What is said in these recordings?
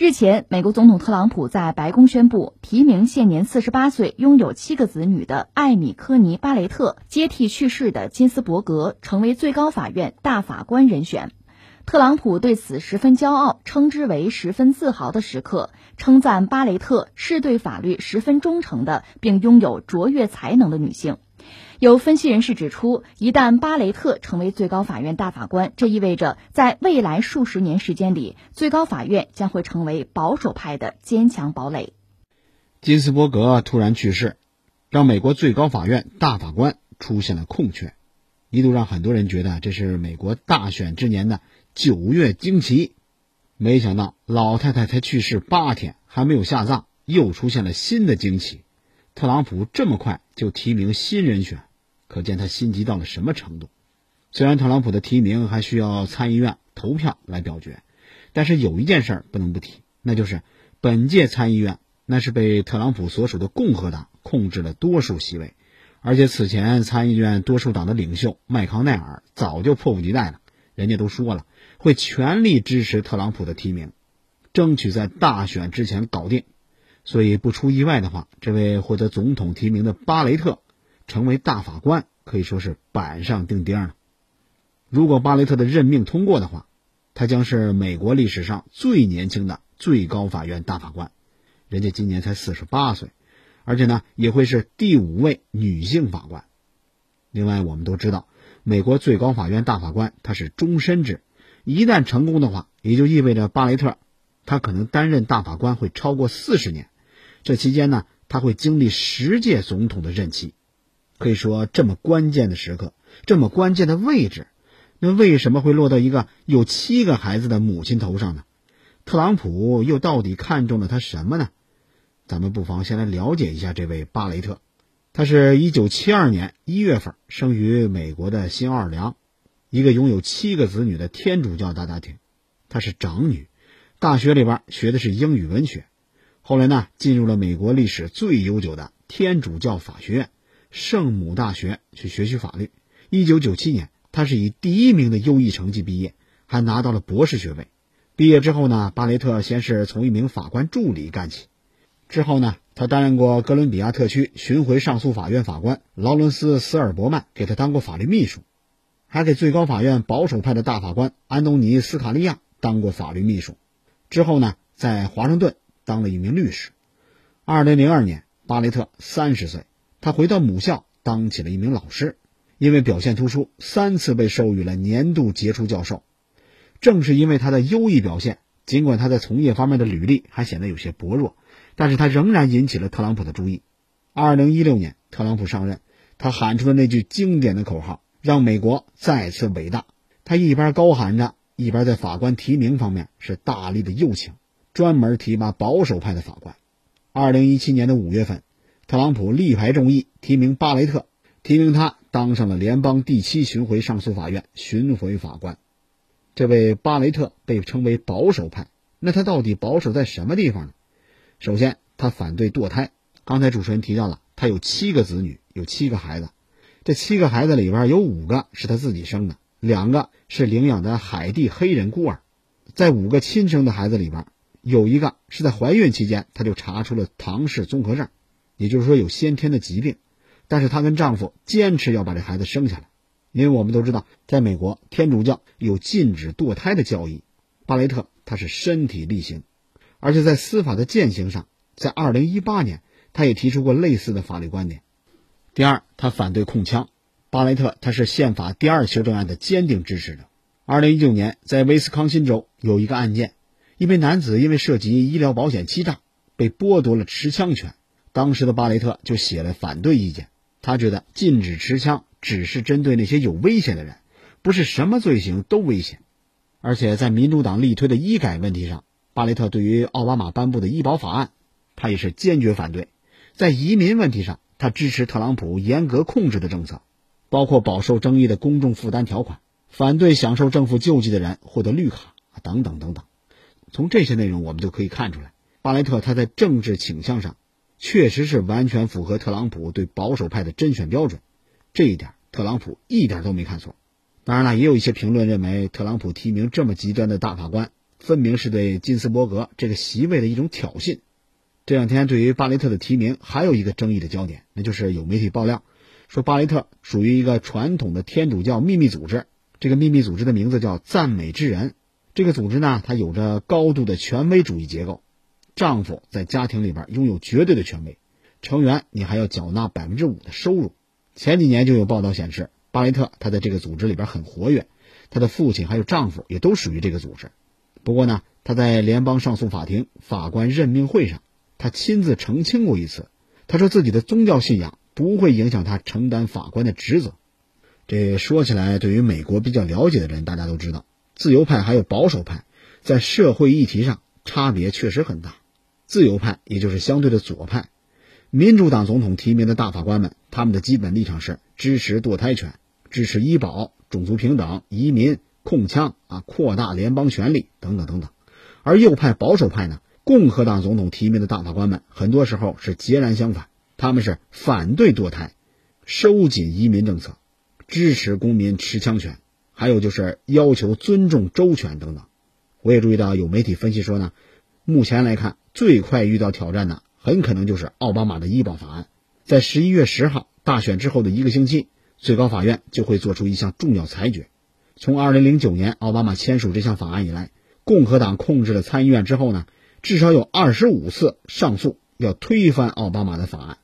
日前，美国总统特朗普在白宫宣布提名现年四十八岁、拥有七个子女的艾米·科尼·巴雷特接替去世的金斯伯格成为最高法院大法官人选。特朗普对此十分骄傲，称之为十分自豪的时刻，称赞巴雷特是对法律十分忠诚的，并拥有卓越才能的女性。有分析人士指出，一旦巴雷特成为最高法院大法官，这意味着在未来数十年时间里，最高法院将会成为保守派的坚强堡垒。金斯伯格突然去世，让美国最高法院大法官出现了空缺，一度让很多人觉得这是美国大选之年的九月惊奇。没想到老太太才去世八天，还没有下葬，又出现了新的惊奇。特朗普这么快就提名新人选。可见他心急到了什么程度。虽然特朗普的提名还需要参议院投票来表决，但是有一件事不能不提，那就是本届参议院那是被特朗普所属的共和党控制了多数席位，而且此前参议院多数党的领袖麦康奈尔早就迫不及待了，人家都说了会全力支持特朗普的提名，争取在大选之前搞定。所以不出意外的话，这位获得总统提名的巴雷特。成为大法官可以说是板上钉钉了。如果巴雷特的任命通过的话，他将是美国历史上最年轻的最高法院大法官。人家今年才四十八岁，而且呢也会是第五位女性法官。另外，我们都知道，美国最高法院大法官他是终身制，一旦成功的话，也就意味着巴雷特他可能担任大法官会超过四十年。这期间呢，他会经历十届总统的任期。可以说，这么关键的时刻，这么关键的位置，那为什么会落到一个有七个孩子的母亲头上呢？特朗普又到底看中了他什么呢？咱们不妨先来了解一下这位巴雷特。他是一九七二年一月份生于美国的新奥尔良，一个拥有七个子女的天主教大家庭。他是长女，大学里边学的是英语文学，后来呢，进入了美国历史最悠久的天主教法学院。圣母大学去学习法律。一九九七年，他是以第一名的优异成绩毕业，还拿到了博士学位。毕业之后呢，巴雷特先是从一名法官助理干起，之后呢，他担任过哥伦比亚特区巡回上诉法院法官劳伦斯·斯尔伯曼给他当过法律秘书，还给最高法院保守派的大法官安东尼·斯卡利亚当过法律秘书。之后呢，在华盛顿当了一名律师。二零零二年，巴雷特三十岁。他回到母校当起了一名老师，因为表现突出，三次被授予了年度杰出教授。正是因为他的优异表现，尽管他在从业方面的履历还显得有些薄弱，但是他仍然引起了特朗普的注意。二零一六年，特朗普上任，他喊出了那句经典的口号：“让美国再次伟大。”他一边高喊着，一边在法官提名方面是大力的诱请，专门提拔保守派的法官。二零一七年的五月份。特朗普力排众议，提名巴雷特，提名他当上了联邦第七巡回上诉法院巡回法官。这位巴雷特被称为保守派，那他到底保守在什么地方呢？首先，他反对堕胎。刚才主持人提到了，他有七个子女，有七个孩子。这七个孩子里边有五个是他自己生的，两个是领养的海地黑人孤儿。在五个亲生的孩子里边，有一个是在怀孕期间她就查出了唐氏综合症。也就是说有先天的疾病，但是她跟丈夫坚持要把这孩子生下来，因为我们都知道，在美国天主教有禁止堕胎的教义。巴雷特他是身体力行，而且在司法的践行上，在二零一八年他也提出过类似的法律观点。第二，他反对控枪。巴雷特他是宪法第二修正案的坚定支持者。二零一九年，在威斯康辛州有一个案件，一名男子因为涉及医疗保险欺诈，被剥夺了持枪权。当时的巴雷特就写了反对意见，他觉得禁止持枪只是针对那些有危险的人，不是什么罪行都危险。而且在民主党力推的医改问题上，巴雷特对于奥巴马颁布的医保法案，他也是坚决反对。在移民问题上，他支持特朗普严格控制的政策，包括饱受争议的公众负担条款，反对享受政府救济的人获得绿卡等等等等。从这些内容我们就可以看出来，巴雷特他在政治倾向上。确实是完全符合特朗普对保守派的甄选标准，这一点特朗普一点都没看错。当然了，也有一些评论认为，特朗普提名这么极端的大法官，分明是对金斯伯格这个席位的一种挑衅。这两天，对于巴雷特的提名，还有一个争议的焦点，那就是有媒体爆料说，巴雷特属于一个传统的天主教秘密组织。这个秘密组织的名字叫赞美之人。这个组织呢，它有着高度的权威主义结构，丈夫在家庭里边拥有绝对的权威，成员你还要缴纳百分之五的收入。前几年就有报道显示，巴雷特他在这个组织里边很活跃，他的父亲还有丈夫也都属于这个组织。不过呢，他在联邦上诉法庭法官任命会上，他亲自澄清过一次，他说自己的宗教信仰不会影响他承担法官的职责。这说起来，对于美国比较了解的人，大家都知道，自由派还有保守派在社会议题上差别确实很大。自由派也就是相对的左派，民主党总统提名的大法官们，他们的基本立场是支持堕胎权、支持医保、种族平等、移民、控枪啊、扩大联邦权力等等等等。而右派保守派呢，共和党总统提名的大法官们，很多时候是截然相反，他们是反对堕胎、收紧移民政策。支持公民持枪权，还有就是要求尊重州权等等。我也注意到有媒体分析说呢，目前来看最快遇到挑战的很可能就是奥巴马的医保法案。在十一月十号大选之后的一个星期，最高法院就会做出一项重要裁决。从二零零九年奥巴马签署这项法案以来，共和党控制了参议院之后呢，至少有二十五次上诉要推翻奥巴马的法案。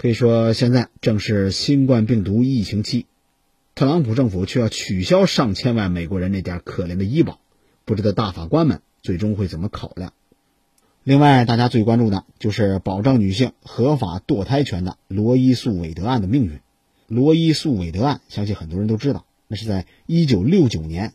可以说，现在正是新冠病毒疫情期。特朗普政府却要取消上千万美国人那点可怜的医保，不知道大法官们最终会怎么考量。另外，大家最关注的就是保障女性合法堕胎权的罗伊诉韦德案的命运。罗伊诉韦德案，相信很多人都知道，那是在1969年，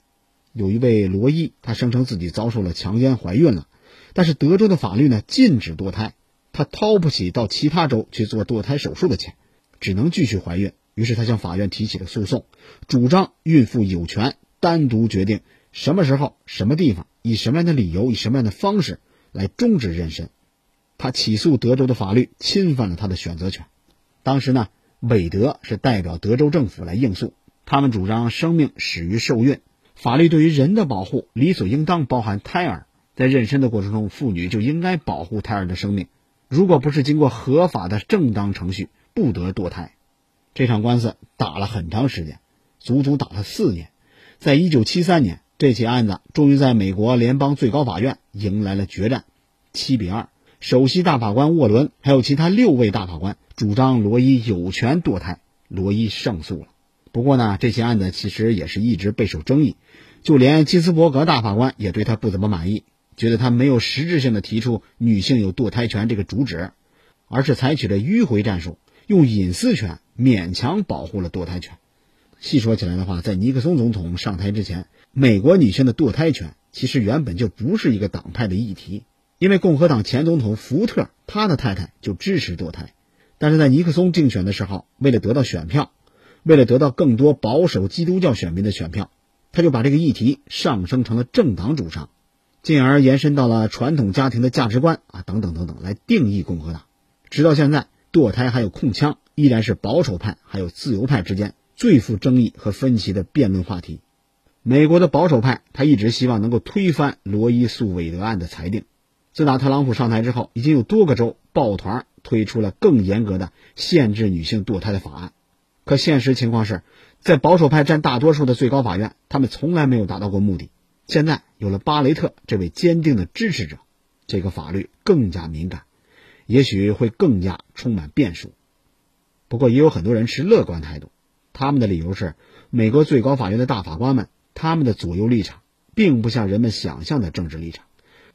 有一位罗伊，她声称自己遭受了强奸，怀孕了，但是德州的法律呢禁止堕胎，她掏不起到其他州去做堕胎手术的钱，只能继续怀孕。于是他向法院提起了诉讼，主张孕妇有权单独决定什么时候、什么地方、以什么样的理由、以什么样的方式来终止妊娠。他起诉德州的法律侵犯了他的选择权。当时呢，韦德是代表德州政府来应诉，他们主张生命始于受孕，法律对于人的保护理所应当包含胎儿，在妊娠的过程中，妇女就应该保护胎儿的生命，如果不是经过合法的正当程序，不得堕胎。这场官司打了很长时间，足足打了四年。在一九七三年，这起案子终于在美国联邦最高法院迎来了决战，七比二。首席大法官沃伦还有其他六位大法官主张罗伊有权堕胎，罗伊胜诉了。不过呢，这起案子其实也是一直备受争议，就连基斯伯格大法官也对他不怎么满意，觉得他没有实质性的提出女性有堕胎权这个主旨，而是采取了迂回战术。用隐私权勉强保护了堕胎权。细说起来的话，在尼克松总统上台之前，美国女性的堕胎权其实原本就不是一个党派的议题，因为共和党前总统福特他的太太就支持堕胎。但是在尼克松竞选的时候，为了得到选票，为了得到更多保守基督教选民的选票，他就把这个议题上升成了政党主张，进而延伸到了传统家庭的价值观啊等等等等来定义共和党，直到现在。堕胎还有控枪，依然是保守派还有自由派之间最富争议和分歧的辩论话题。美国的保守派他一直希望能够推翻罗伊诉韦德案的裁定。自打特朗普上台之后，已经有多个州抱团推出了更严格的限制女性堕胎的法案。可现实情况是，在保守派占大多数的最高法院，他们从来没有达到过目的。现在有了巴雷特这位坚定的支持者，这个法律更加敏感。也许会更加充满变数，不过也有很多人持乐观态度。他们的理由是，美国最高法院的大法官们，他们的左右立场并不像人们想象的政治立场，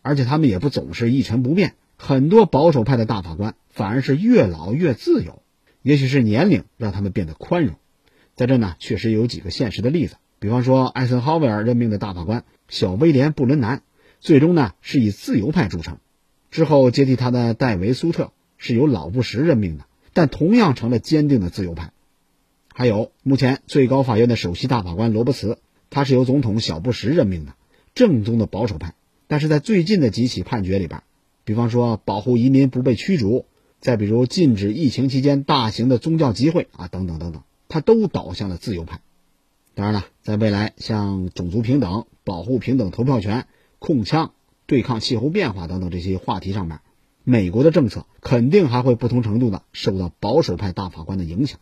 而且他们也不总是一成不变。很多保守派的大法官反而是越老越自由，也许是年龄让他们变得宽容。在这呢，确实有几个现实的例子，比方说艾森豪威尔任命的大法官小威廉布伦南，最终呢是以自由派著称。之后接替他的戴维·苏特是由老布什任命的，但同样成了坚定的自由派。还有目前最高法院的首席大法官罗伯茨，他是由总统小布什任命的，正宗的保守派。但是在最近的几起判决里边，比方说保护移民不被驱逐，再比如禁止疫情期间大型的宗教集会啊等等等等，他都倒向了自由派。当然了，在未来像种族平等、保护平等投票权。控枪、对抗气候变化等等这些话题上面，美国的政策肯定还会不同程度的受到保守派大法官的影响。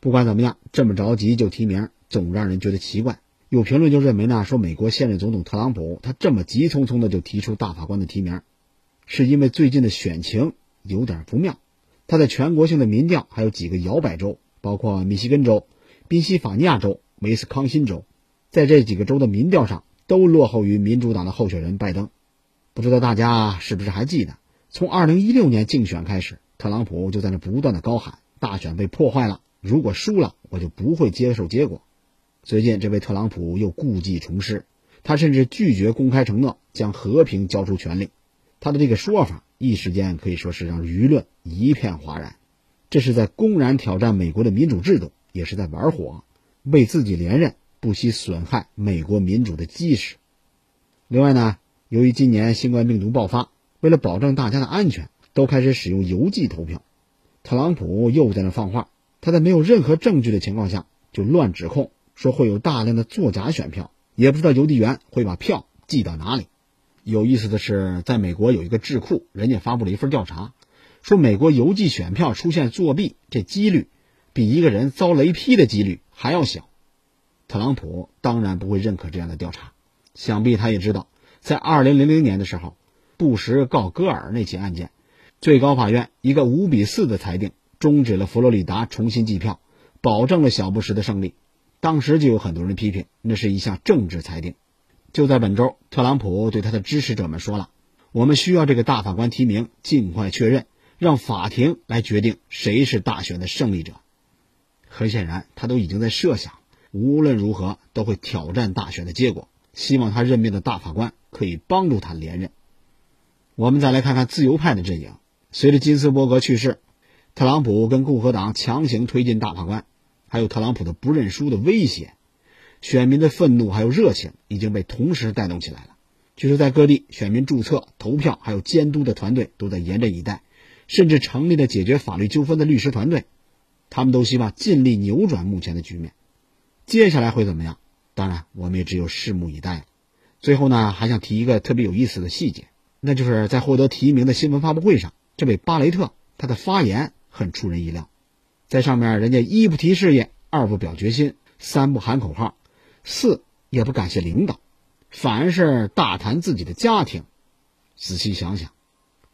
不管怎么样，这么着急就提名，总让人觉得奇怪。有评论就认为呢，说美国现任总统特朗普他这么急匆匆的就提出大法官的提名，是因为最近的选情有点不妙。他在全国性的民调还有几个摇摆州，包括密西根州、宾夕法尼亚州、威斯康辛州，在这几个州的民调上都落后于民主党的候选人拜登。不知道大家是不是还记得，从2016年竞选开始，特朗普就在那不断的高喊：“大选被破坏了，如果输了，我就不会接受结果。”最近，这位特朗普又故技重施，他甚至拒绝公开承诺将和平交出权力。他的这个说法。一时间可以说是让舆论一片哗然，这是在公然挑战美国的民主制度，也是在玩火，为自己连任不惜损害美国民主的基石。另外呢，由于今年新冠病毒爆发，为了保证大家的安全，都开始使用邮寄投票。特朗普又在那放话，他在没有任何证据的情况下就乱指控，说会有大量的作假选票，也不知道邮递员会把票寄到哪里。有意思的是，在美国有一个智库，人家发布了一份调查，说美国邮寄选票出现作弊，这几率比一个人遭雷劈的几率还要小。特朗普当然不会认可这样的调查，想必他也知道，在二零零零年的时候，布什告戈尔那起案件，最高法院一个五比四的裁定，终止了佛罗里达重新计票，保证了小布什的胜利。当时就有很多人批评，那是一项政治裁定。就在本周，特朗普对他的支持者们说了：“我们需要这个大法官提名尽快确认，让法庭来决定谁是大选的胜利者。”很显然，他都已经在设想，无论如何都会挑战大选的结果，希望他任命的大法官可以帮助他连任。我们再来看看自由派的阵营。随着金斯伯格去世，特朗普跟共和党强行推进大法官，还有特朗普的不认输的威胁。选民的愤怒还有热情已经被同时带动起来了。据说在各地，选民注册、投票还有监督的团队都在严阵以待，甚至成立了解决法律纠纷的律师团队。他们都希望尽力扭转目前的局面。接下来会怎么样？当然，我们也只有拭目以待了。最后呢，还想提一个特别有意思的细节，那就是在获得提名的新闻发布会上，这位巴雷特他的发言很出人意料。在上面，人家一不提事业，二不表决心，三不喊口号。四也不感谢领导，反而是大谈自己的家庭。仔细想想，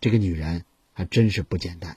这个女人还真是不简单。